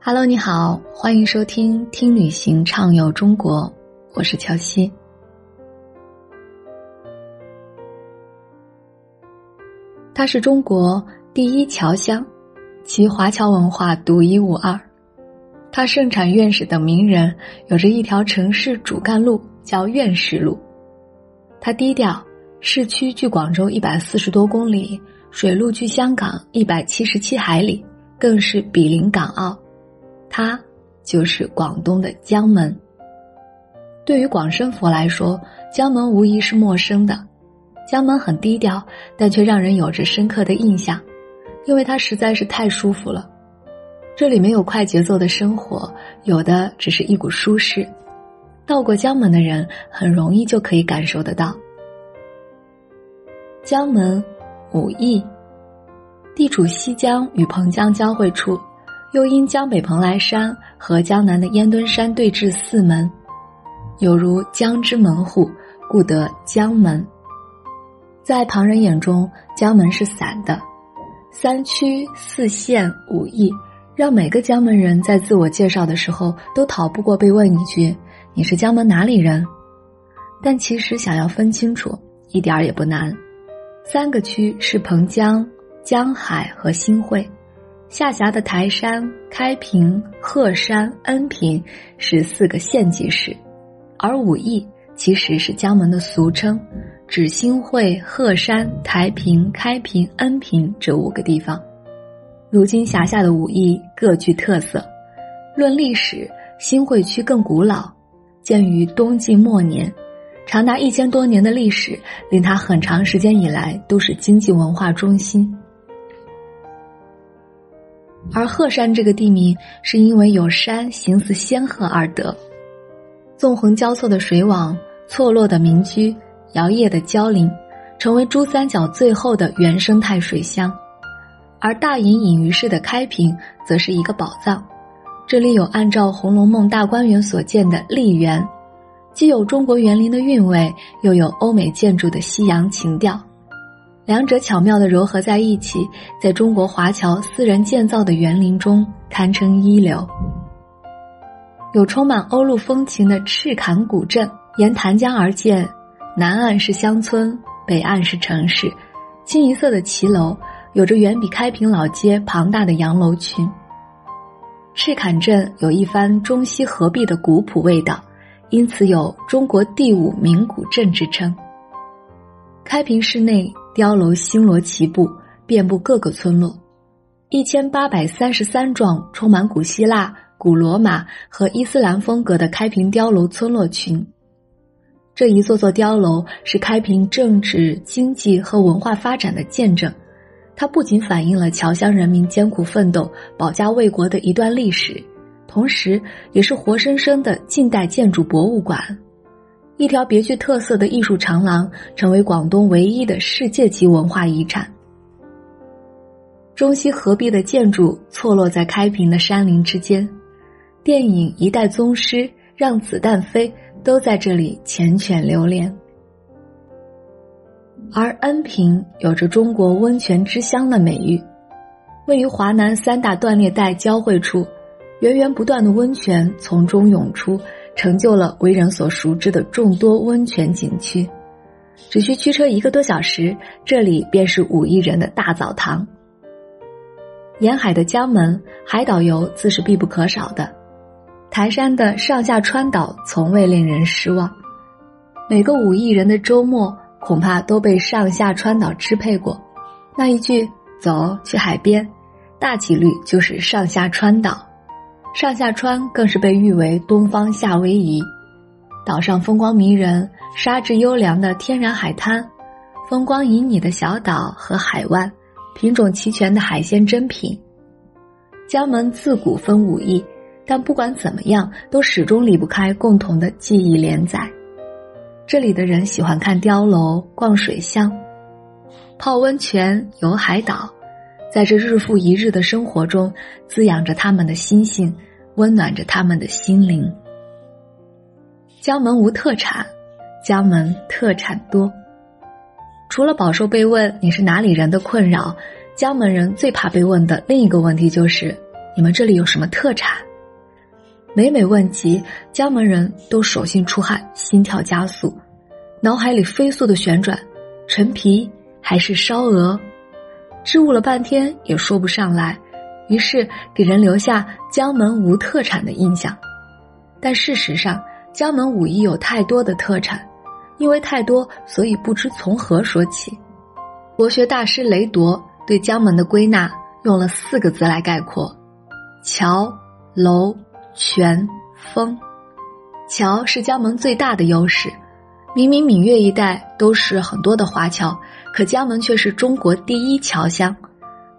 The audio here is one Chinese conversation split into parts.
Hello，你好，欢迎收听《听旅行畅游中国》，我是乔西。它是中国第一侨乡，其华侨文化独一无二。它盛产院士等名人，有着一条城市主干路叫院士路。它低调，市区距广州一百四十多公里，水路距香港一百七十七海里，更是比邻港澳。它就是广东的江门。对于广生佛来说，江门无疑是陌生的。江门很低调，但却让人有着深刻的印象，因为它实在是太舒服了。这里没有快节奏的生活，有的只是一股舒适。到过江门的人，很容易就可以感受得到。江门，武义，地处西江与彭江交汇处。又因江北蓬莱山和江南的烟墩山对峙四门，有如江之门户，故得江门。在旁人眼中，江门是散的，三区四县五邑，让每个江门人在自我介绍的时候都逃不过被问一句：“你是江门哪里人？”但其实想要分清楚，一点儿也不难。三个区是彭江、江海和新会。下辖的台山、开平、鹤山、恩平是四个县级市，而武义其实是江门的俗称，指新会、鹤山、台平、开平、恩平这五个地方。如今辖下的武义各具特色。论历史，新会区更古老，建于东晋末年，长达一千多年的历史，令它很长时间以来都是经济文化中心。而鹤山这个地名是因为有山形似仙鹤而得，纵横交错的水网，错落的民居，摇曳的蕉林，成为珠三角最后的原生态水乡。而大隐隐于市的开平，则是一个宝藏，这里有按照《红楼梦》大观园所建的丽园，既有中国园林的韵味，又有欧美建筑的西洋情调。两者巧妙的糅合在一起，在中国华侨私人建造的园林中堪称一流。有充满欧陆风情的赤坎古镇，沿潭江而建，南岸是乡村，北岸是城市，清一色的骑楼，有着远比开平老街庞大的洋楼群。赤坎镇有一番中西合璧的古朴味道，因此有“中国第五名古镇”之称。开平市内。碉楼星罗棋布，遍布各个村落，一千八百三十三幢充满古希腊、古罗马和伊斯兰风格的开平碉楼村落群。这一座座碉楼是开平政治、经济和文化发展的见证，它不仅反映了侨乡人民艰苦奋斗、保家卫国的一段历史，同时也是活生生的近代建筑博物馆。一条别具特色的艺术长廊，成为广东唯一的世界级文化遗产。中西合璧的建筑错落在开平的山林之间，电影《一代宗师》《让子弹飞》都在这里缱绻流连。而恩平有着“中国温泉之乡”的美誉，位于华南三大断裂带交汇处，源源不断的温泉从中涌出。成就了为人所熟知的众多温泉景区，只需驱车一个多小时，这里便是五亿人的大澡堂。沿海的江门海岛游自是必不可少的，台山的上下川岛从未令人失望。每个五亿人的周末，恐怕都被上下川岛支配过。那一句“走去海边”，大几率就是上下川岛。上下川更是被誉为东方夏威夷，岛上风光迷人、沙质优良的天然海滩，风光旖旎的小岛和海湾，品种齐全的海鲜珍品。江门自古分五邑，但不管怎么样，都始终离不开共同的记忆连载。这里的人喜欢看碉楼、逛水乡、泡温泉、游海岛，在这日复一日的生活中，滋养着他们的心性。温暖着他们的心灵。江门无特产，江门特产多。除了饱受被问你是哪里人的困扰，江门人最怕被问的另一个问题就是：你们这里有什么特产？”每每问及，江门人都手心出汗，心跳加速，脑海里飞速的旋转：陈皮还是烧鹅？支吾了半天也说不上来，于是给人留下江门无特产的印象。但事实上，江门武艺有太多的特产，因为太多，所以不知从何说起。国学大师雷铎对江门的归纳用了四个字来概括：桥、楼、泉、风。桥是江门最大的优势，明明闽粤一带都是很多的华侨。可江门却是中国第一侨乡，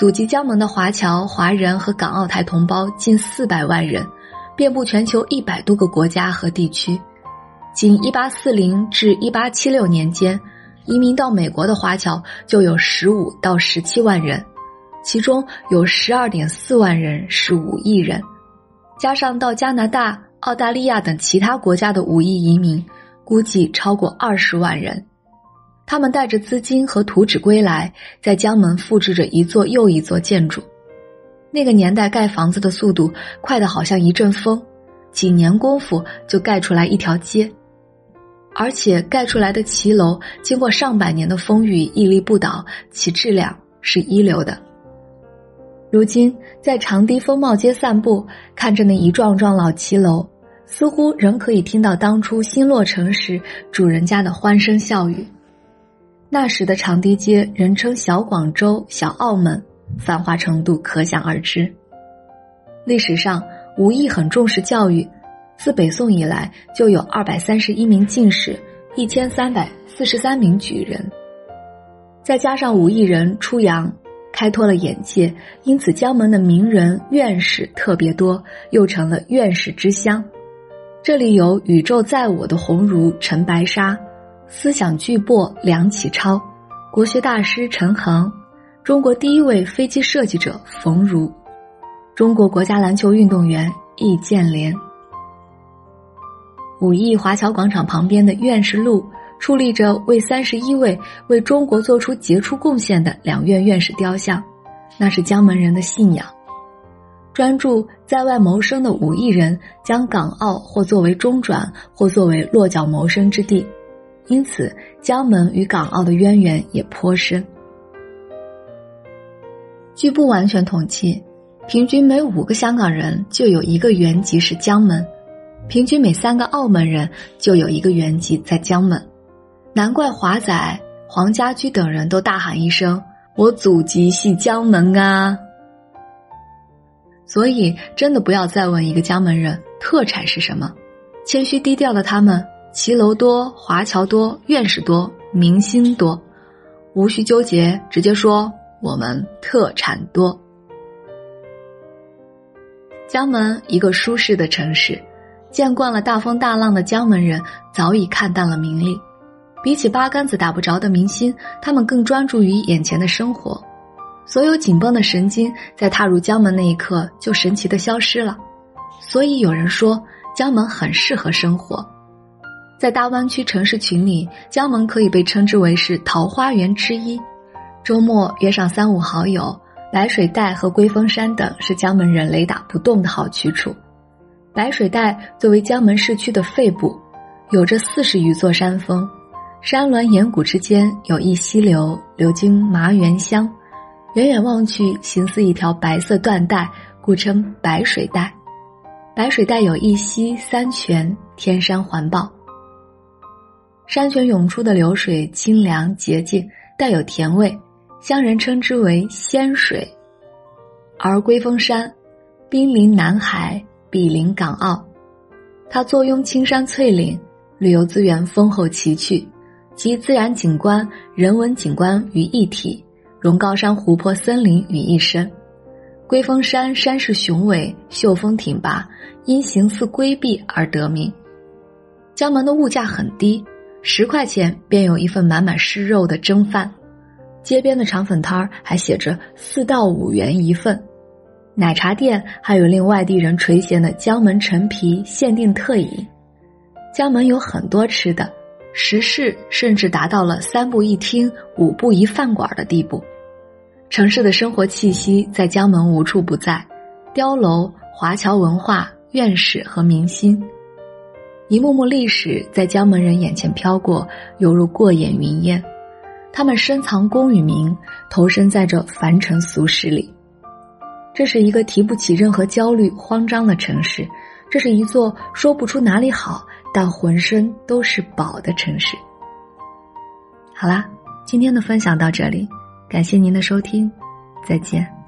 祖籍江门的华侨、华人和港澳台同胞近四百万人，遍布全球一百多个国家和地区。仅1840至1876年间，移民到美国的华侨就有15到17万人，其中有12.4万人是五亿人，加上到加拿大、澳大利亚等其他国家的五亿移民，估计超过20万人。他们带着资金和图纸归来，在江门复制着一座又一座建筑。那个年代盖房子的速度快得好像一阵风，几年功夫就盖出来一条街，而且盖出来的骑楼经过上百年的风雨屹立不倒，其质量是一流的。如今在长堤风貌街散步，看着那一幢幢老骑楼，似乎仍可以听到当初新落成时主人家的欢声笑语。那时的长堤街，人称小广州、小澳门，繁华程度可想而知。历史上，武义很重视教育，自北宋以来就有二百三十一名进士，一千三百四十三名举人，再加上武艺人出洋，开拓了眼界，因此江门的名人院士特别多，又成了院士之乡。这里有宇宙在我的鸿儒陈白沙。思想巨擘梁启超，国学大师陈恒，中国第一位飞机设计者冯如，中国国家篮球运动员易建联。武义华侨广场旁边的院士路矗立着为三十一位为中国做出杰出贡献的两院院士雕像，那是江门人的信仰。专注在外谋生的武艺人，将港澳或作为中转，或作为落脚谋生之地。因此，江门与港澳的渊源也颇深。据不完全统计，平均每五个香港人就有一个原籍是江门，平均每三个澳门人就有一个原籍在江门。难怪华仔、黄家驹等人都大喊一声：“我祖籍系江门啊！”所以，真的不要再问一个江门人特产是什么，谦虚低调的他们。骑楼多，华侨多，院士多，明星多，无需纠结，直接说我们特产多。江门一个舒适的城市，见惯了大风大浪的江门人早已看淡了名利。比起八竿子打不着的明星，他们更专注于眼前的生活。所有紧绷的神经在踏入江门那一刻就神奇的消失了。所以有人说，江门很适合生活。在大湾区城市群里，江门可以被称之为是桃花源之一。周末约上三五好友，白水带和龟峰山等是江门人雷打不动的好去处。白水带作为江门市区的肺部，有着四十余座山峰，山峦岩谷之间有一溪流流经麻园乡，远远望去形似一条白色缎带，故称白水带。白水带有一溪三泉，天山环抱。山泉涌出的流水清凉洁净，带有甜味，乡人称之为仙水。而龟峰山，濒临南海，比邻港澳，它坐拥青山翠岭，旅游资源丰厚奇趣，集自然景观、人文景观于一体，融高山湖泊森林于一身。龟峰山山势雄伟，秀峰挺拔，因形似龟壁而得名。江门的物价很低。十块钱便有一份满满是肉的蒸饭，街边的肠粉摊儿还写着四到五元一份，奶茶店还有令外地人垂涎的江门陈皮限定特饮。江门有很多吃的，食市甚至达到了三步一厅、五步一饭馆的地步。城市的生活气息在江门无处不在，碉楼、华侨文化、院士和明星，一幕幕历史在江门人眼前飘过，犹如过眼云烟。他们深藏功与名，投身在这凡尘俗世里。这是一个提不起任何焦虑、慌张的城市，这是一座说不出哪里好，但浑身都是宝的城市。好啦，今天的分享到这里，感谢您的收听，再见。